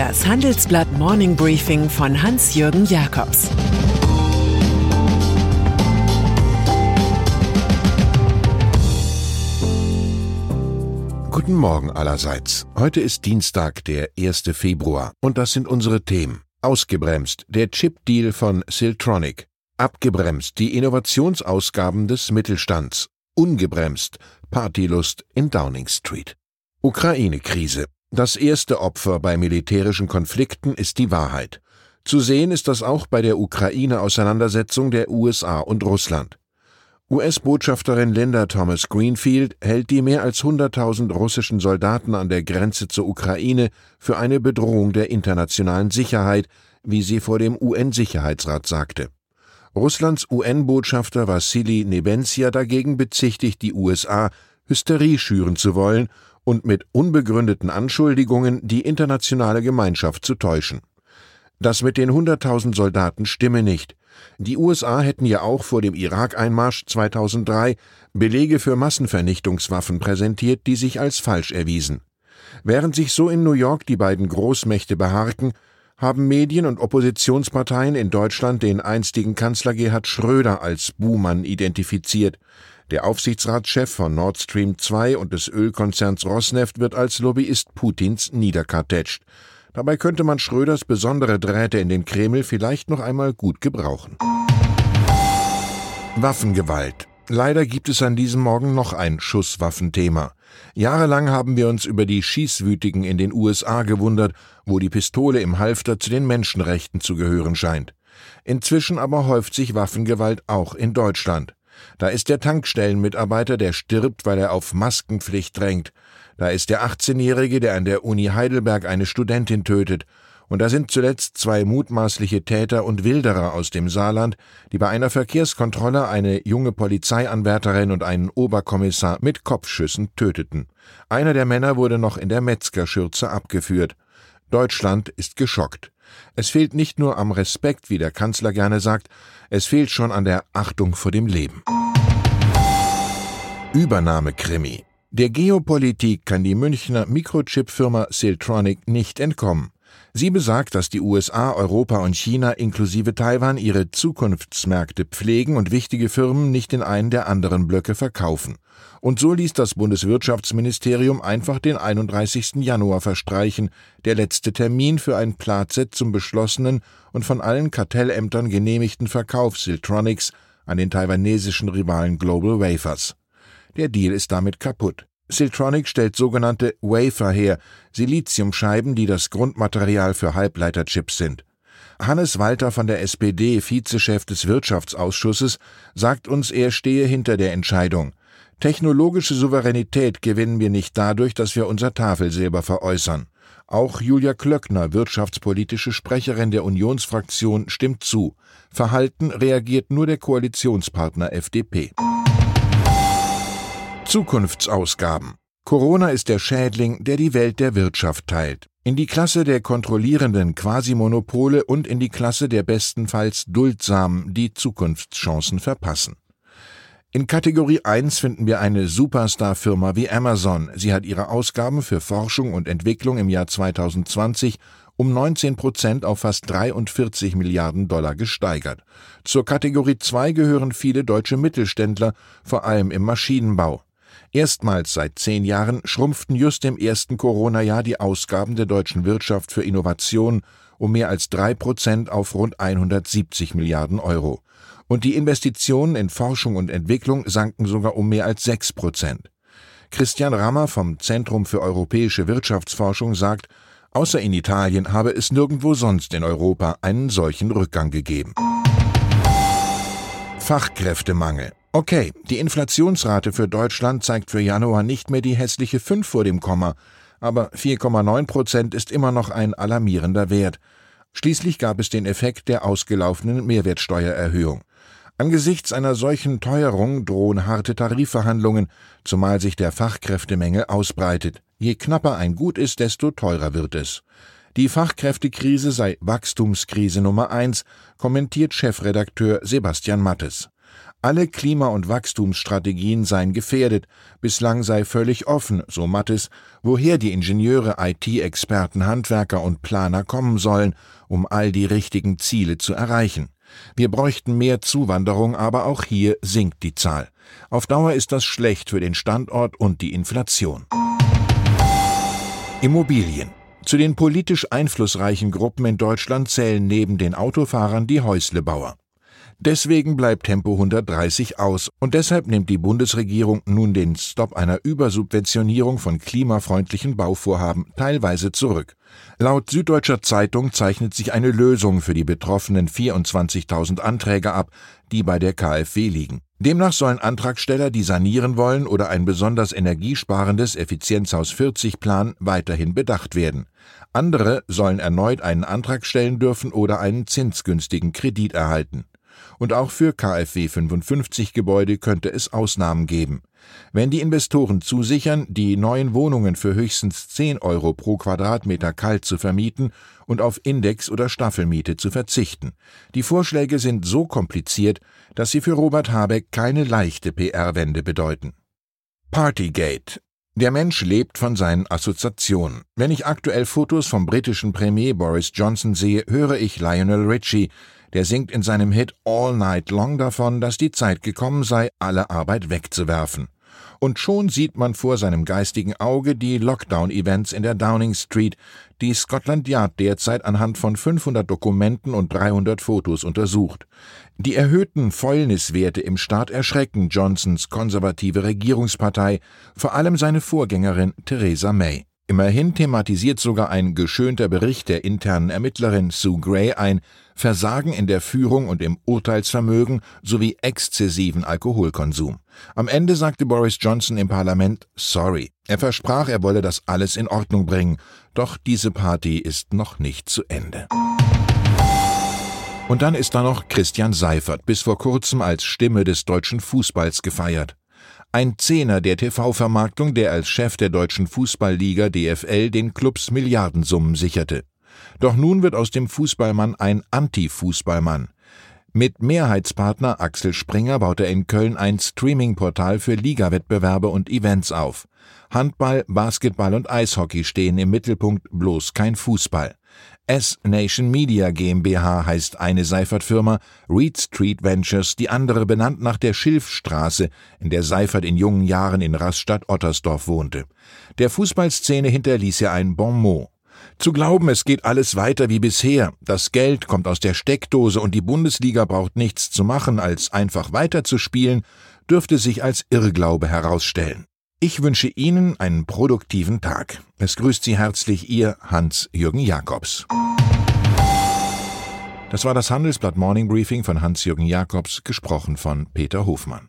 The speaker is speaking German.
Das Handelsblatt Morning Briefing von Hans-Jürgen Jakobs Guten Morgen allerseits. Heute ist Dienstag, der 1. Februar, und das sind unsere Themen. Ausgebremst, der Chip-Deal von Siltronic. Abgebremst, die Innovationsausgaben des Mittelstands. Ungebremst, Partylust in Downing Street. Ukraine-Krise. Das erste Opfer bei militärischen Konflikten ist die Wahrheit. Zu sehen ist das auch bei der Ukraine-Auseinandersetzung der USA und Russland. US-Botschafterin Linda Thomas Greenfield hält die mehr als 100.000 russischen Soldaten an der Grenze zur Ukraine für eine Bedrohung der internationalen Sicherheit, wie sie vor dem UN-Sicherheitsrat sagte. Russlands UN-Botschafter Wassili Nebensia dagegen bezichtigt die USA, Hysterie schüren zu wollen und mit unbegründeten Anschuldigungen die internationale Gemeinschaft zu täuschen. Das mit den 100.000 Soldaten stimme nicht. Die USA hätten ja auch vor dem Irak-Einmarsch 2003 Belege für Massenvernichtungswaffen präsentiert, die sich als falsch erwiesen. Während sich so in New York die beiden Großmächte beharrten, haben Medien und Oppositionsparteien in Deutschland den einstigen Kanzler Gerhard Schröder als Buhmann identifiziert. Der Aufsichtsratschef von Nord Stream 2 und des Ölkonzerns Rosneft wird als Lobbyist Putins niederkartätscht. Dabei könnte man Schröders besondere Drähte in den Kreml vielleicht noch einmal gut gebrauchen. Waffengewalt. Leider gibt es an diesem Morgen noch ein Schusswaffenthema. Jahrelang haben wir uns über die Schießwütigen in den USA gewundert, wo die Pistole im Halfter zu den Menschenrechten zu gehören scheint. Inzwischen aber häuft sich Waffengewalt auch in Deutschland. Da ist der Tankstellenmitarbeiter, der stirbt, weil er auf Maskenpflicht drängt. Da ist der 18-Jährige, der an der Uni Heidelberg eine Studentin tötet. Und da sind zuletzt zwei mutmaßliche Täter und Wilderer aus dem Saarland, die bei einer Verkehrskontrolle eine junge Polizeianwärterin und einen Oberkommissar mit Kopfschüssen töteten. Einer der Männer wurde noch in der Metzgerschürze abgeführt. Deutschland ist geschockt. Es fehlt nicht nur am Respekt, wie der Kanzler gerne sagt, es fehlt schon an der Achtung vor dem Leben. Übernahmekrimi. Der Geopolitik kann die Münchner Mikrochip-Firma Siltronic nicht entkommen. Sie besagt, dass die USA, Europa und China inklusive Taiwan ihre Zukunftsmärkte pflegen und wichtige Firmen nicht in einen der anderen Blöcke verkaufen. Und so ließ das Bundeswirtschaftsministerium einfach den 31. Januar verstreichen, der letzte Termin für ein Platset zum beschlossenen und von allen Kartellämtern genehmigten Verkauf Siltronics an den taiwanesischen Rivalen Global Wafers. Der Deal ist damit kaputt. Siltronic stellt sogenannte Wafer her, Siliziumscheiben, die das Grundmaterial für Halbleiterchips sind. Hannes Walter von der SPD, Vizechef des Wirtschaftsausschusses, sagt uns, er stehe hinter der Entscheidung. Technologische Souveränität gewinnen wir nicht dadurch, dass wir unser Tafelsilber veräußern. Auch Julia Klöckner, wirtschaftspolitische Sprecherin der Unionsfraktion, stimmt zu. Verhalten reagiert nur der Koalitionspartner FDP. Zukunftsausgaben. Corona ist der Schädling, der die Welt der Wirtschaft teilt. In die Klasse der kontrollierenden Quasimonopole und in die Klasse der bestenfalls duldsamen, die Zukunftschancen verpassen. In Kategorie 1 finden wir eine Superstar-Firma wie Amazon. Sie hat ihre Ausgaben für Forschung und Entwicklung im Jahr 2020 um 19 Prozent auf fast 43 Milliarden Dollar gesteigert. Zur Kategorie 2 gehören viele deutsche Mittelständler, vor allem im Maschinenbau. Erstmals seit zehn Jahren schrumpften just im ersten Corona-Jahr die Ausgaben der deutschen Wirtschaft für Innovation um mehr als drei Prozent auf rund 170 Milliarden Euro. Und die Investitionen in Forschung und Entwicklung sanken sogar um mehr als sechs Prozent. Christian Rammer vom Zentrum für europäische Wirtschaftsforschung sagt, außer in Italien habe es nirgendwo sonst in Europa einen solchen Rückgang gegeben. Fachkräftemangel. Okay, die Inflationsrate für Deutschland zeigt für Januar nicht mehr die hässliche 5 vor dem Komma, aber 4,9 Prozent ist immer noch ein alarmierender Wert. Schließlich gab es den Effekt der ausgelaufenen Mehrwertsteuererhöhung. Angesichts einer solchen Teuerung drohen harte Tarifverhandlungen, zumal sich der Fachkräftemängel ausbreitet. Je knapper ein Gut ist, desto teurer wird es. Die Fachkräftekrise sei Wachstumskrise Nummer eins, kommentiert Chefredakteur Sebastian Mattes. Alle Klima- und Wachstumsstrategien seien gefährdet, bislang sei völlig offen, so Mattes, woher die Ingenieure, IT-Experten, Handwerker und Planer kommen sollen, um all die richtigen Ziele zu erreichen. Wir bräuchten mehr Zuwanderung, aber auch hier sinkt die Zahl. Auf Dauer ist das schlecht für den Standort und die Inflation. Immobilien. Zu den politisch einflussreichen Gruppen in Deutschland zählen neben den Autofahrern die Häuslebauer. Deswegen bleibt Tempo 130 aus und deshalb nimmt die Bundesregierung nun den Stopp einer Übersubventionierung von klimafreundlichen Bauvorhaben teilweise zurück. Laut Süddeutscher Zeitung zeichnet sich eine Lösung für die betroffenen 24.000 Anträge ab, die bei der KfW liegen. Demnach sollen Antragsteller, die sanieren wollen oder ein besonders energiesparendes Effizienzhaus 40 Plan weiterhin bedacht werden. Andere sollen erneut einen Antrag stellen dürfen oder einen zinsgünstigen Kredit erhalten. Und auch für KfW 55 Gebäude könnte es Ausnahmen geben. Wenn die Investoren zusichern, die neuen Wohnungen für höchstens 10 Euro pro Quadratmeter kalt zu vermieten und auf Index- oder Staffelmiete zu verzichten. Die Vorschläge sind so kompliziert, dass sie für Robert Habeck keine leichte PR-Wende bedeuten. Partygate. Der Mensch lebt von seinen Assoziationen. Wenn ich aktuell Fotos vom britischen Premier Boris Johnson sehe, höre ich Lionel Richie, der singt in seinem Hit All Night Long davon, dass die Zeit gekommen sei, alle Arbeit wegzuwerfen. Und schon sieht man vor seinem geistigen Auge die Lockdown-Events in der Downing Street, die Scotland Yard derzeit anhand von 500 Dokumenten und 300 Fotos untersucht. Die erhöhten Fäulniswerte im Staat erschrecken Johnsons konservative Regierungspartei, vor allem seine Vorgängerin Theresa May. Immerhin thematisiert sogar ein geschönter Bericht der internen Ermittlerin Sue Gray ein Versagen in der Führung und im Urteilsvermögen sowie exzessiven Alkoholkonsum. Am Ende sagte Boris Johnson im Parlament Sorry. Er versprach, er wolle das alles in Ordnung bringen. Doch diese Party ist noch nicht zu Ende. Und dann ist da noch Christian Seifert, bis vor kurzem als Stimme des deutschen Fußballs gefeiert. Ein Zehner der TV-Vermarktung, der als Chef der deutschen Fußballliga DFL den Clubs Milliardensummen sicherte. Doch nun wird aus dem Fußballmann ein Anti-Fußballmann. Mit Mehrheitspartner Axel Springer baut er in Köln ein Streaming-Portal für Ligawettbewerbe und Events auf. Handball, Basketball und Eishockey stehen im Mittelpunkt, bloß kein Fußball. S-Nation Media GmbH heißt eine Seifert-Firma, Reed Street Ventures die andere benannt nach der Schilfstraße, in der Seifert in jungen Jahren in Rastatt-Ottersdorf wohnte. Der Fußballszene hinterließ er ein Bon mot. Zu glauben, es geht alles weiter wie bisher, das Geld kommt aus der Steckdose und die Bundesliga braucht nichts zu machen, als einfach weiterzuspielen, dürfte sich als Irrglaube herausstellen. Ich wünsche Ihnen einen produktiven Tag. Es grüßt Sie herzlich Ihr Hans-Jürgen Jakobs. Das war das Handelsblatt Morning Briefing von Hans-Jürgen Jakobs, gesprochen von Peter Hofmann.